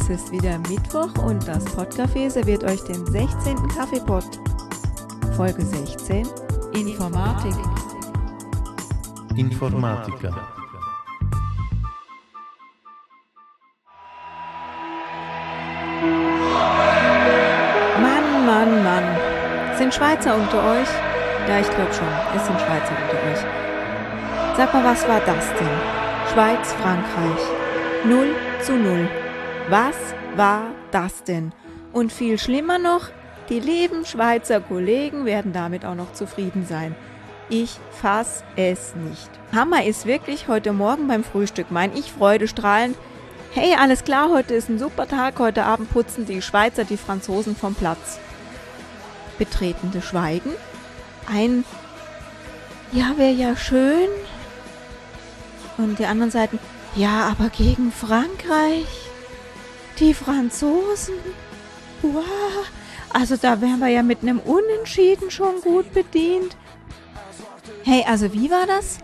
Es ist wieder Mittwoch und das Podcafé serviert euch den 16. Kaffeepot. Folge 16 Informatik. Informatica. Mann, Mann, Mann. Sind Schweizer unter euch? Ja, ich glaube schon. Es sind Schweizer unter euch. Sag mal, was war das denn? Schweiz, Frankreich. 0 zu 0. Was war das denn? Und viel schlimmer noch, die lieben Schweizer Kollegen werden damit auch noch zufrieden sein. Ich fass es nicht. Hammer ist wirklich heute Morgen beim Frühstück mein Ich Freude strahlend. Hey, alles klar, heute ist ein super Tag, heute Abend putzen die Schweizer die Franzosen vom Platz. Betretende Schweigen. Ein Ja, wäre ja schön. Und die anderen Seiten Ja, aber gegen Frankreich. Die Franzosen. Wow. Also da wären wir ja mit einem Unentschieden schon gut bedient. Hey, also wie war das?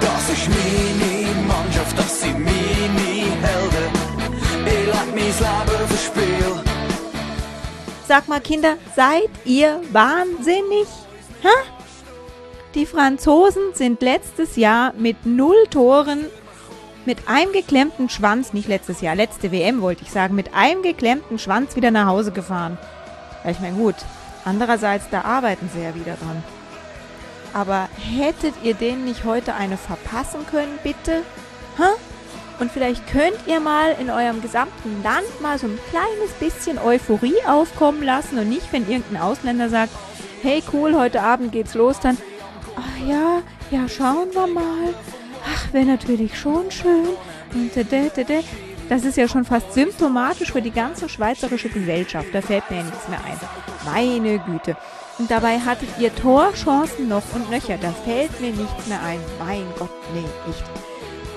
Das ist meine Mannschaft, das sind meine Helden. Ich leg mein Leben fürs Spiel. Sag mal, Kinder, seid ihr wahnsinnig? Hä? Die Franzosen sind letztes Jahr mit null Toren, mit einem geklemmten Schwanz, nicht letztes Jahr, letzte WM wollte ich sagen, mit einem geklemmten Schwanz wieder nach Hause gefahren. Ja, ich meine, gut. Andererseits, da arbeiten sie ja wieder dran. Aber hättet ihr denen nicht heute eine verpassen können, bitte? Hä? Und vielleicht könnt ihr mal in eurem gesamten Land mal so ein kleines bisschen Euphorie aufkommen lassen und nicht, wenn irgendein Ausländer sagt, hey cool, heute Abend geht's los, dann, ach ja, ja, schauen wir mal. Ach, wäre natürlich schon schön. Und dä. Das ist ja schon fast symptomatisch für die ganze schweizerische Gesellschaft. Da fällt mir ja nichts mehr ein. Meine Güte. Und dabei hattet ihr Torchancen noch und nöcher. Da fällt mir nichts mehr ein. Mein Gott, nee, nicht.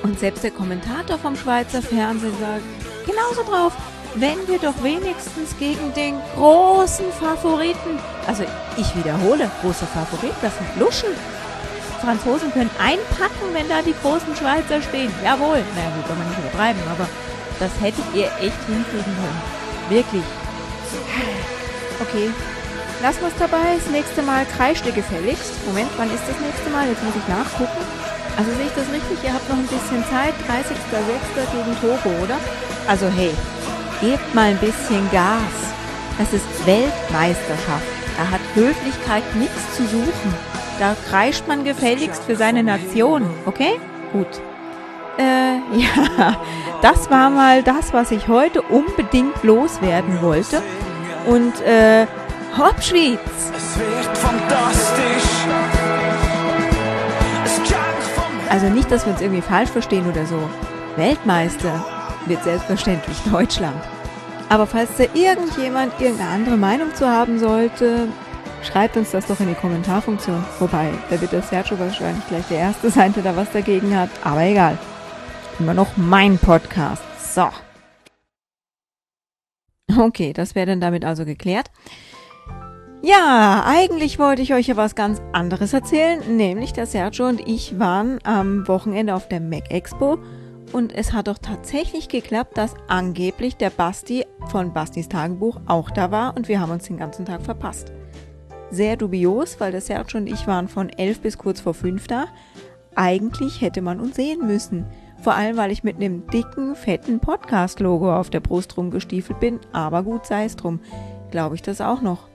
Und selbst der Kommentator vom Schweizer Fernsehen sagt genauso drauf, wenn wir doch wenigstens gegen den großen Favoriten, also ich wiederhole, große Favorit, das sind Luschen. Franzosen können einpacken, wenn da die großen Schweizer stehen. Jawohl. Na gut, kann man nicht übertreiben, aber das hättet ihr echt hinkriegen können. Wirklich. Okay. Lassen wir es dabei. Das nächste Mal kreischt ihr gefälligst. Moment, wann ist das nächste Mal? Jetzt muss ich nachgucken. Also sehe ich das richtig? Ihr habt noch ein bisschen Zeit. 30.06. gegen Togo, oder? Also hey, gebt mal ein bisschen Gas. Das ist Weltmeisterschaft. Da hat Höflichkeit nichts zu suchen. Da kreischt man gefälligst für seine Nation, okay? Gut. Äh, ja, das war mal das, was ich heute unbedingt loswerden wollte. Und, äh, hopp, Schweiz! Es wird fantastisch. Also nicht, dass wir uns irgendwie falsch verstehen oder so. Weltmeister wird selbstverständlich Deutschland. Aber falls da irgendjemand irgendeine andere Meinung zu haben sollte, schreibt uns das doch in die Kommentarfunktion. Wobei, da wird der Sergio wahrscheinlich gleich der Erste sein, der da was dagegen hat. Aber egal. Immer noch mein Podcast. So. Okay, das wäre dann damit also geklärt. Ja, eigentlich wollte ich euch ja was ganz anderes erzählen, nämlich der Sergio und ich waren am Wochenende auf der Mac Expo und es hat doch tatsächlich geklappt, dass angeblich der Basti von Bastis Tagebuch auch da war und wir haben uns den ganzen Tag verpasst. Sehr dubios, weil der Sergio und ich waren von elf bis kurz vor fünf da. Eigentlich hätte man uns sehen müssen. Vor allem, weil ich mit einem dicken, fetten Podcast-Logo auf der Brust rumgestiefelt bin. Aber gut sei es drum. Glaube ich das auch noch.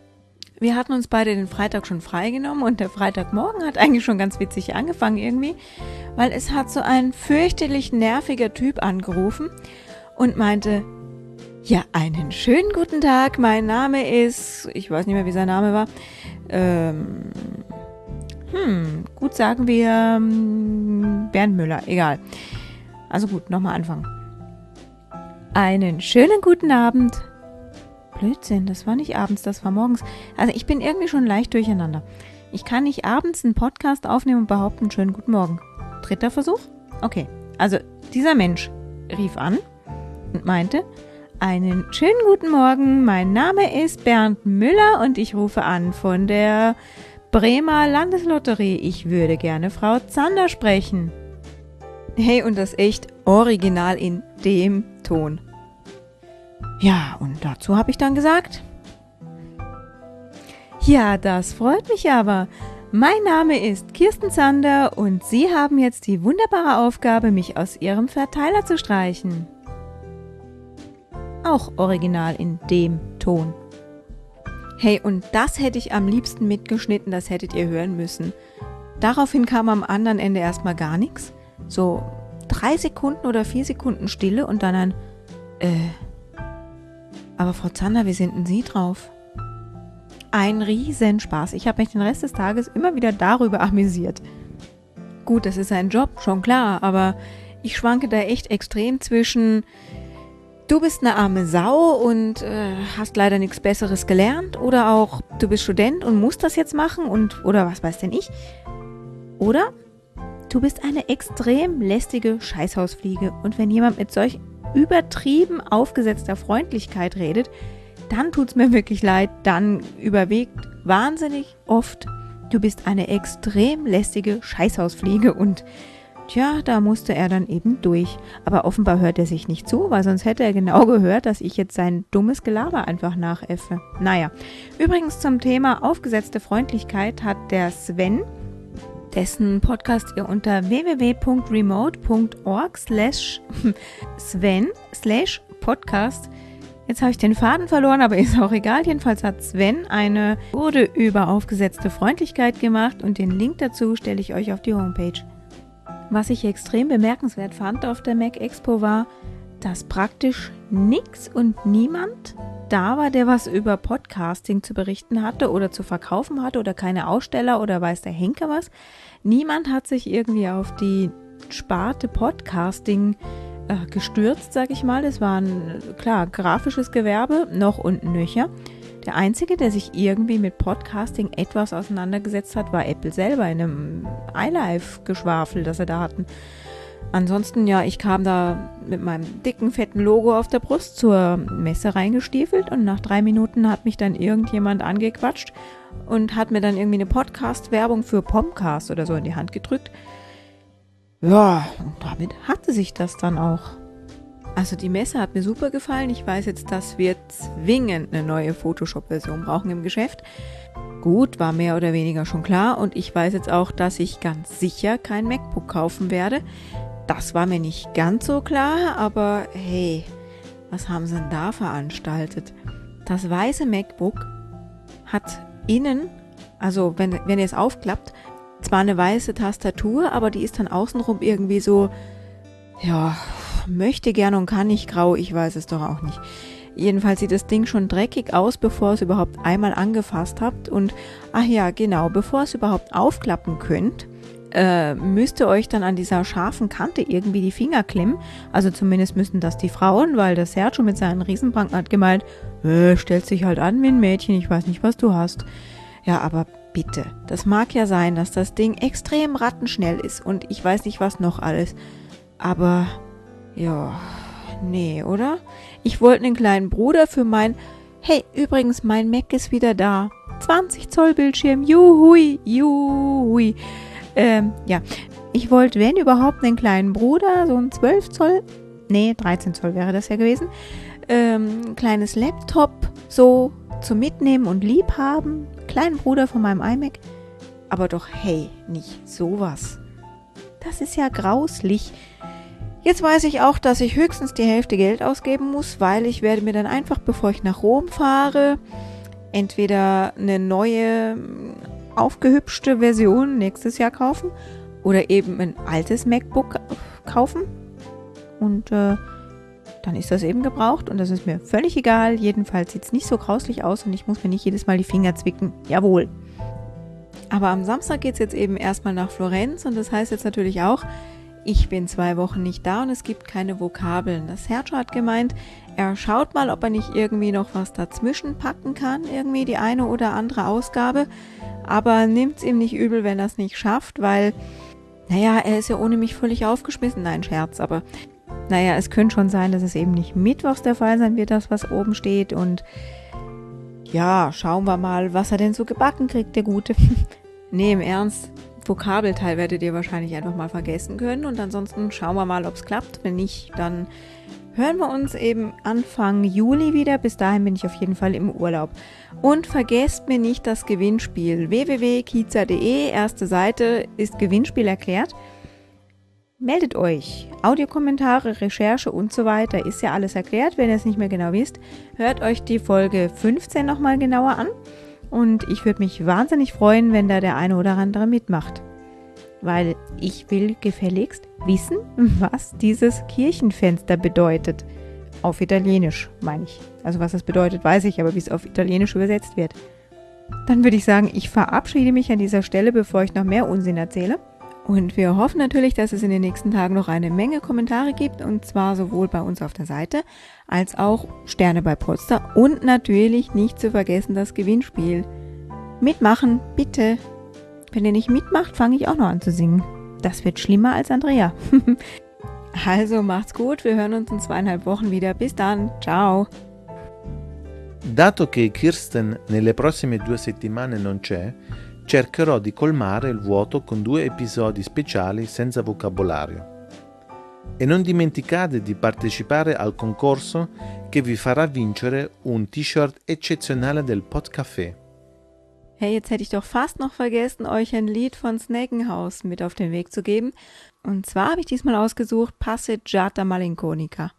Wir hatten uns beide den Freitag schon freigenommen und der Freitagmorgen hat eigentlich schon ganz witzig angefangen irgendwie, weil es hat so ein fürchterlich nerviger Typ angerufen und meinte, ja, einen schönen guten Tag, mein Name ist, ich weiß nicht mehr, wie sein Name war, ähm, hm, gut sagen wir ähm, Bernd Müller, egal. Also gut, nochmal anfangen. Einen schönen guten Abend. Blödsinn, das war nicht abends, das war morgens. Also ich bin irgendwie schon leicht durcheinander. Ich kann nicht abends einen Podcast aufnehmen und behaupten, schönen guten Morgen. Dritter Versuch? Okay. Also dieser Mensch rief an und meinte, einen schönen guten Morgen, mein Name ist Bernd Müller und ich rufe an von der Bremer Landeslotterie. Ich würde gerne Frau Zander sprechen. Hey, und das echt original in dem Ton. Ja, und dazu habe ich dann gesagt, ja, das freut mich aber. Mein Name ist Kirsten Zander und Sie haben jetzt die wunderbare Aufgabe, mich aus Ihrem Verteiler zu streichen. Auch original in dem Ton. Hey, und das hätte ich am liebsten mitgeschnitten, das hättet ihr hören müssen. Daraufhin kam am anderen Ende erstmal gar nichts. So drei Sekunden oder vier Sekunden Stille und dann ein Äh. Aber Frau Zander, wie sind denn Sie drauf? Ein Riesenspaß. Ich habe mich den Rest des Tages immer wieder darüber amüsiert. Gut, das ist ein Job, schon klar, aber ich schwanke da echt extrem zwischen du bist eine arme Sau und äh, hast leider nichts Besseres gelernt oder auch du bist Student und musst das jetzt machen und oder was weiß denn ich? Oder du bist eine extrem lästige Scheißhausfliege und wenn jemand mit solch übertrieben aufgesetzter Freundlichkeit redet, dann tut's mir wirklich leid, dann überwiegt wahnsinnig oft, du bist eine extrem lästige Scheißhausfliege und Tja, da musste er dann eben durch. Aber offenbar hört er sich nicht zu, weil sonst hätte er genau gehört, dass ich jetzt sein dummes Gelaber einfach nachäffe. Naja, übrigens zum Thema aufgesetzte Freundlichkeit hat der Sven, dessen Podcast ihr unter www.remote.org slash Sven slash Podcast Jetzt habe ich den Faden verloren, aber ist auch egal. Jedenfalls hat Sven eine Wurde über aufgesetzte Freundlichkeit gemacht und den Link dazu stelle ich euch auf die Homepage. Was ich extrem bemerkenswert fand auf der Mac Expo war, dass praktisch nichts und niemand da war, der was über Podcasting zu berichten hatte oder zu verkaufen hatte oder keine Aussteller oder weiß der Henker was. Niemand hat sich irgendwie auf die Sparte Podcasting äh, gestürzt, sag ich mal. Es war ein, klar, grafisches Gewerbe, noch und nöcher. Der einzige, der sich irgendwie mit Podcasting etwas auseinandergesetzt hat, war Apple selber in einem iLife-Geschwafel, das sie da hatten. Ansonsten, ja, ich kam da mit meinem dicken, fetten Logo auf der Brust zur Messe reingestiefelt und nach drei Minuten hat mich dann irgendjemand angequatscht und hat mir dann irgendwie eine Podcast-Werbung für Pomcast oder so in die Hand gedrückt. Ja, und damit hatte sich das dann auch. Also die Messe hat mir super gefallen. Ich weiß jetzt, dass wir zwingend eine neue Photoshop-Version brauchen im Geschäft. Gut, war mehr oder weniger schon klar. Und ich weiß jetzt auch, dass ich ganz sicher kein MacBook kaufen werde. Das war mir nicht ganz so klar, aber hey, was haben sie denn da veranstaltet? Das weiße MacBook hat innen, also wenn, wenn ihr es aufklappt, zwar eine weiße Tastatur, aber die ist dann außenrum irgendwie so, ja, möchte gerne und kann nicht grau, ich weiß es doch auch nicht. Jedenfalls sieht das Ding schon dreckig aus, bevor es überhaupt einmal angefasst habt. Und ach ja, genau, bevor es überhaupt aufklappen könnt, äh, müsst ihr euch dann an dieser scharfen Kante irgendwie die Finger klemmen. Also zumindest müssen das die Frauen, weil der Sergio mit seinen Riesenbanken hat gemeint, äh, stellt sich halt an wie ein Mädchen, ich weiß nicht, was du hast. Ja, aber bitte, das mag ja sein, dass das Ding extrem rattenschnell ist und ich weiß nicht, was noch alles. Aber ja, nee, oder? Ich wollte einen kleinen Bruder für mein... Hey, übrigens, mein Mac ist wieder da. 20 Zoll Bildschirm. Juhui, juhui. Ähm, ja. Ich wollte, wenn überhaupt, einen kleinen Bruder, so ein 12 Zoll. Nee, 13 Zoll wäre das ja gewesen. Ähm, ein kleines Laptop, so zum Mitnehmen und Liebhaben. Kleinen Bruder von meinem iMac. Aber doch, hey, nicht sowas. Das ist ja grauslich. Jetzt weiß ich auch, dass ich höchstens die Hälfte Geld ausgeben muss, weil ich werde mir dann einfach, bevor ich nach Rom fahre, entweder eine neue, aufgehübschte Version nächstes Jahr kaufen oder eben ein altes MacBook kaufen. Und äh, dann ist das eben gebraucht und das ist mir völlig egal. Jedenfalls sieht es nicht so grauslich aus und ich muss mir nicht jedes Mal die Finger zwicken. Jawohl. Aber am Samstag geht es jetzt eben erstmal nach Florenz und das heißt jetzt natürlich auch, ich bin zwei Wochen nicht da und es gibt keine Vokabeln. Das Sergio hat gemeint, er schaut mal, ob er nicht irgendwie noch was dazwischen packen kann, irgendwie die eine oder andere Ausgabe, aber nimmt es ihm nicht übel, wenn er es nicht schafft, weil, naja, er ist ja ohne mich völlig aufgeschmissen. Nein, Scherz, aber naja, es könnte schon sein, dass es eben nicht mittwochs der Fall sein wird, das, was oben steht und ja, schauen wir mal, was er denn so gebacken kriegt, der Gute. nee, im Ernst, Vokabelteil werdet ihr wahrscheinlich einfach mal vergessen können. Und ansonsten schauen wir mal, ob es klappt. Wenn nicht, dann hören wir uns eben Anfang Juli wieder. Bis dahin bin ich auf jeden Fall im Urlaub. Und vergesst mir nicht das Gewinnspiel. www.kiza.de, erste Seite, ist Gewinnspiel erklärt. Meldet euch. Audiokommentare, Recherche und so weiter ist ja alles erklärt. Wenn ihr es nicht mehr genau wisst, hört euch die Folge 15 nochmal genauer an. Und ich würde mich wahnsinnig freuen, wenn da der eine oder andere mitmacht. Weil ich will gefälligst wissen, was dieses Kirchenfenster bedeutet. Auf Italienisch, meine ich. Also was das bedeutet, weiß ich, aber wie es auf Italienisch übersetzt wird. Dann würde ich sagen, ich verabschiede mich an dieser Stelle, bevor ich noch mehr Unsinn erzähle. Und wir hoffen natürlich, dass es in den nächsten Tagen noch eine Menge Kommentare gibt, und zwar sowohl bei uns auf der Seite als auch Sterne bei Polster und natürlich nicht zu vergessen das Gewinnspiel. Mitmachen, bitte. Wenn ihr nicht mitmacht, fange ich auch noch an zu singen. Das wird schlimmer als Andrea. also macht's gut, wir hören uns in zweieinhalb Wochen wieder. Bis dann, ciao. Dato che Kirsten nelle prossime due settimane non c'è, cercherò di colmare il vuoto con due episodi speciali senza vocabolario. E non dimenticate di partecipare al concorso che vi farà vincere un T-Shirt eccezionale del Podcafé. Hey, jetzt hätte ich doch fast noch vergessen, euch ein Lied von Snakenhaus mit auf den Weg zu geben. Und zwar habe ich diesmal ausgesucht Passeggiata Malinconica.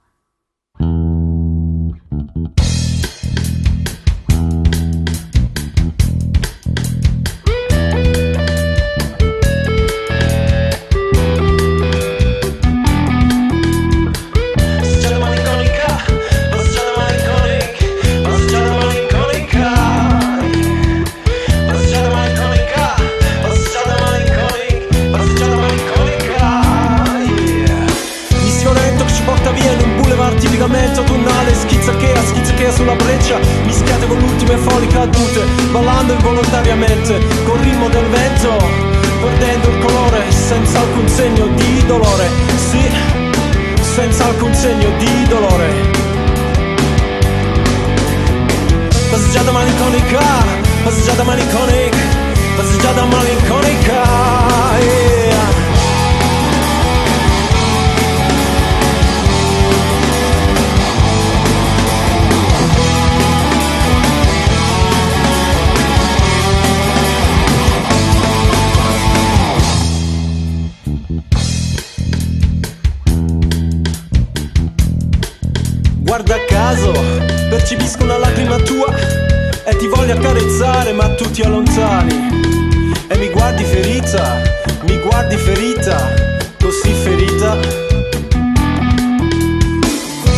Dolore Sì senza alcun segno di dolore. Passeggiata malinconica, passeggiata malinconica, passeggiata malinconica. Caso, percepisco una lacrima tua e ti voglio accarezzare ma tu ti allontani e mi guardi ferita, mi guardi ferita, così ferita.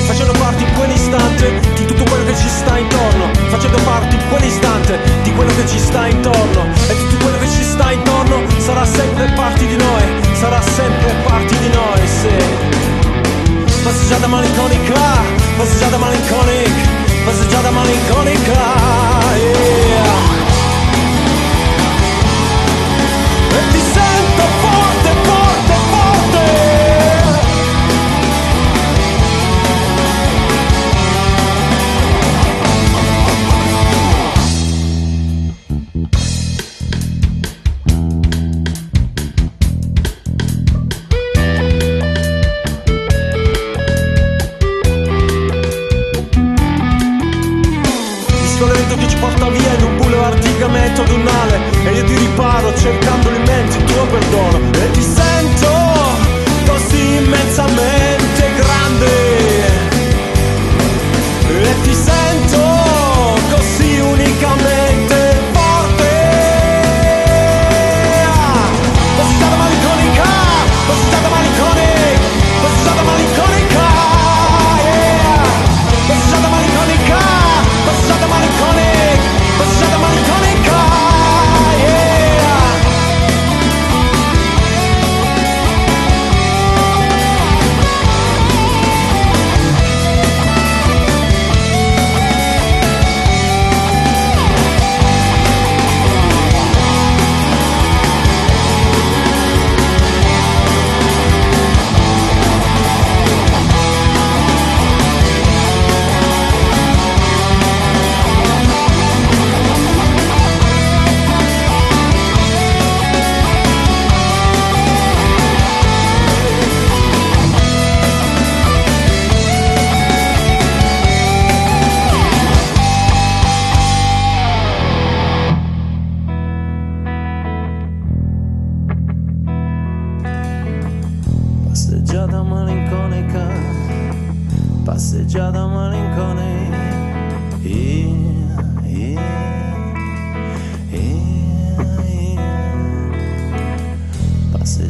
Facendo parte in quell'istante di tutto quello che ci sta intorno Facendo parte in quell'istante di quello che ci sta intorno E tutto quello che ci sta intorno sarà sempre parte di noi Sarà sempre parte di noi, sì Passeggiata malinconica, Was ist Jada Malinconic? Was ist Jada Malinconic?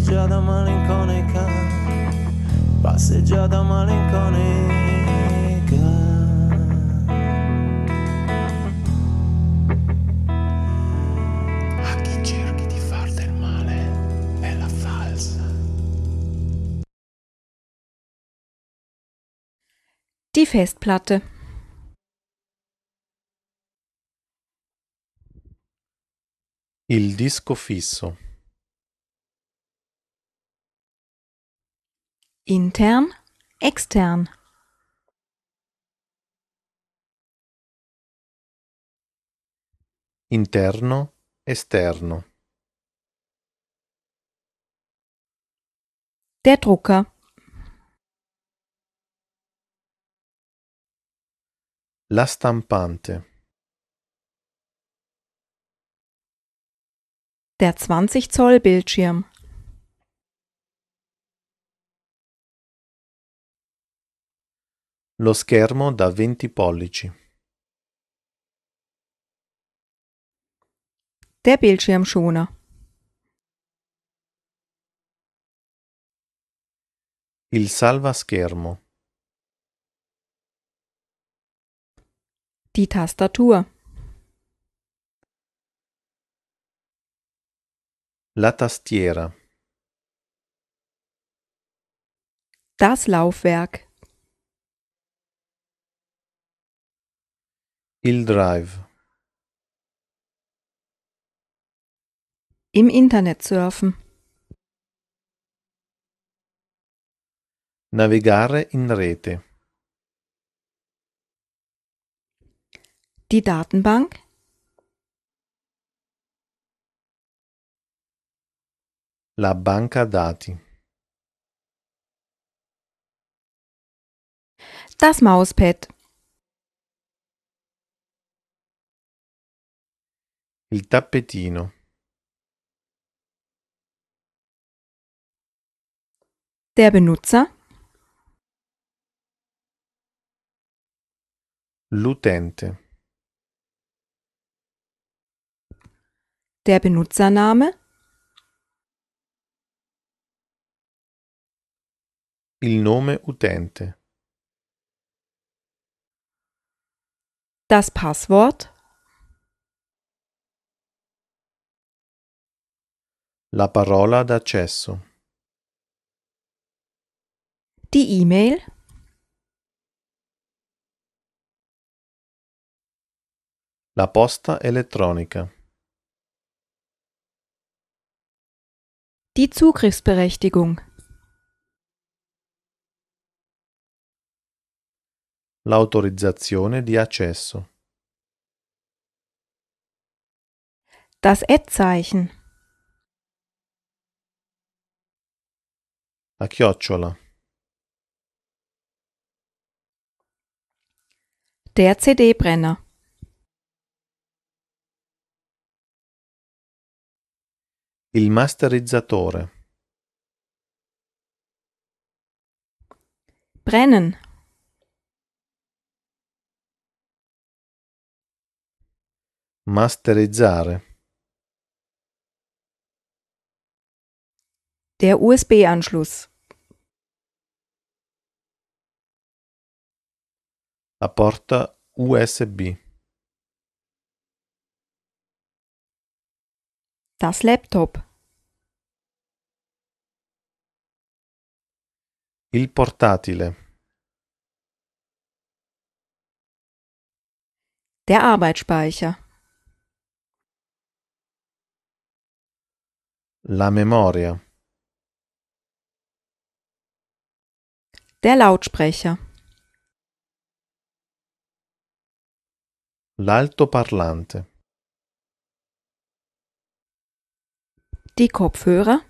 Passeggiata malinconica, passeggiata malinconica. A chi cerchi di far del male, bella falsa. Die Festplatte. Il disco fisso. Intern, extern. Interno, esterno. Der Drucker. La stampante. Der 20 Zoll Bildschirm. Lo schermo da 20 pollici. Der Bildschirmschoner. Il salvaschermo. Die Tastatur. La tastiera. Das Laufwerk. Il drive. Im Internet surfen. Navigare in rete. Die Datenbank. La banca dati. Das Mauspad. Il tappetino. Der Benutzer. L'utente. Der Benutzername. Il nome utente. Das Passwort. La parola d'accesso. Die E-Mail. La posta elettronica. Die Zugriffsberechtigung. L'autorizzazione di accesso. Das Ad-Zeichen. La chiocciola. Der CD-Brenner. Il masterizzatore. Brennen. Masterizzare. Der USB-Anschluss. La porta USB. Das Laptop. Il portatile. Der Arbeitsspeicher. La memoria. Der Lautsprecher. L'altoparlante. Die Kopfhörer.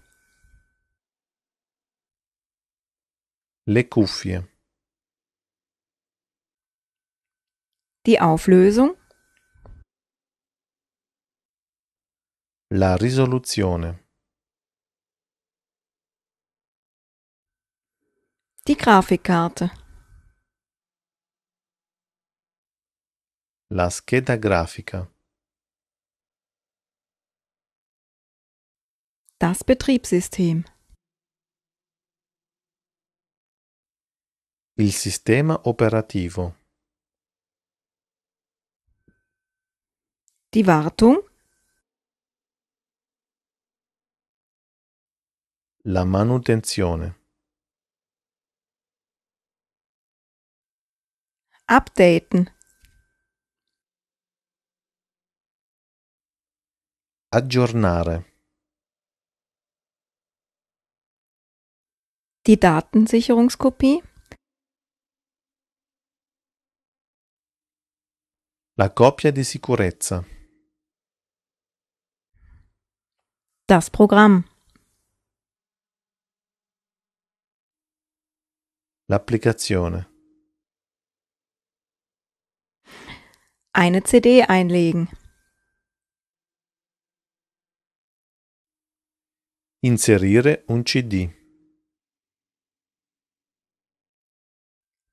Le cuffie. Die Auflösung. La risoluzione. Die Grafikkarte. La scheda grafica. Das Betriebssystem. Il sistema operativo. Die Wartung. La manutenzione. Updaten. Aggiornare. Die Datensicherungskopie. La copia di sicurezza. Das Programm. L'applicazione. Eine CD einlegen. Inserire un CD.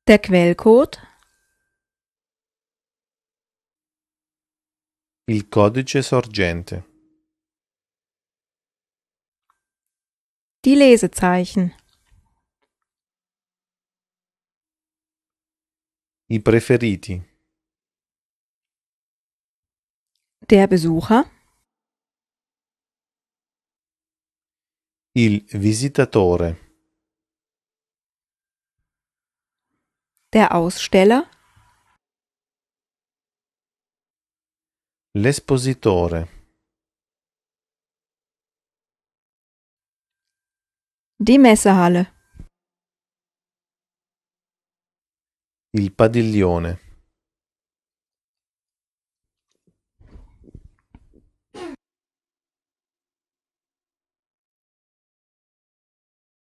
Der Quellcode. Il codice sorgente. Die Lesezeichen. I preferiti. Der Besucher. Il visitatore. Der Aussteller. L'espositore. Die Messehalle. Il padiglione.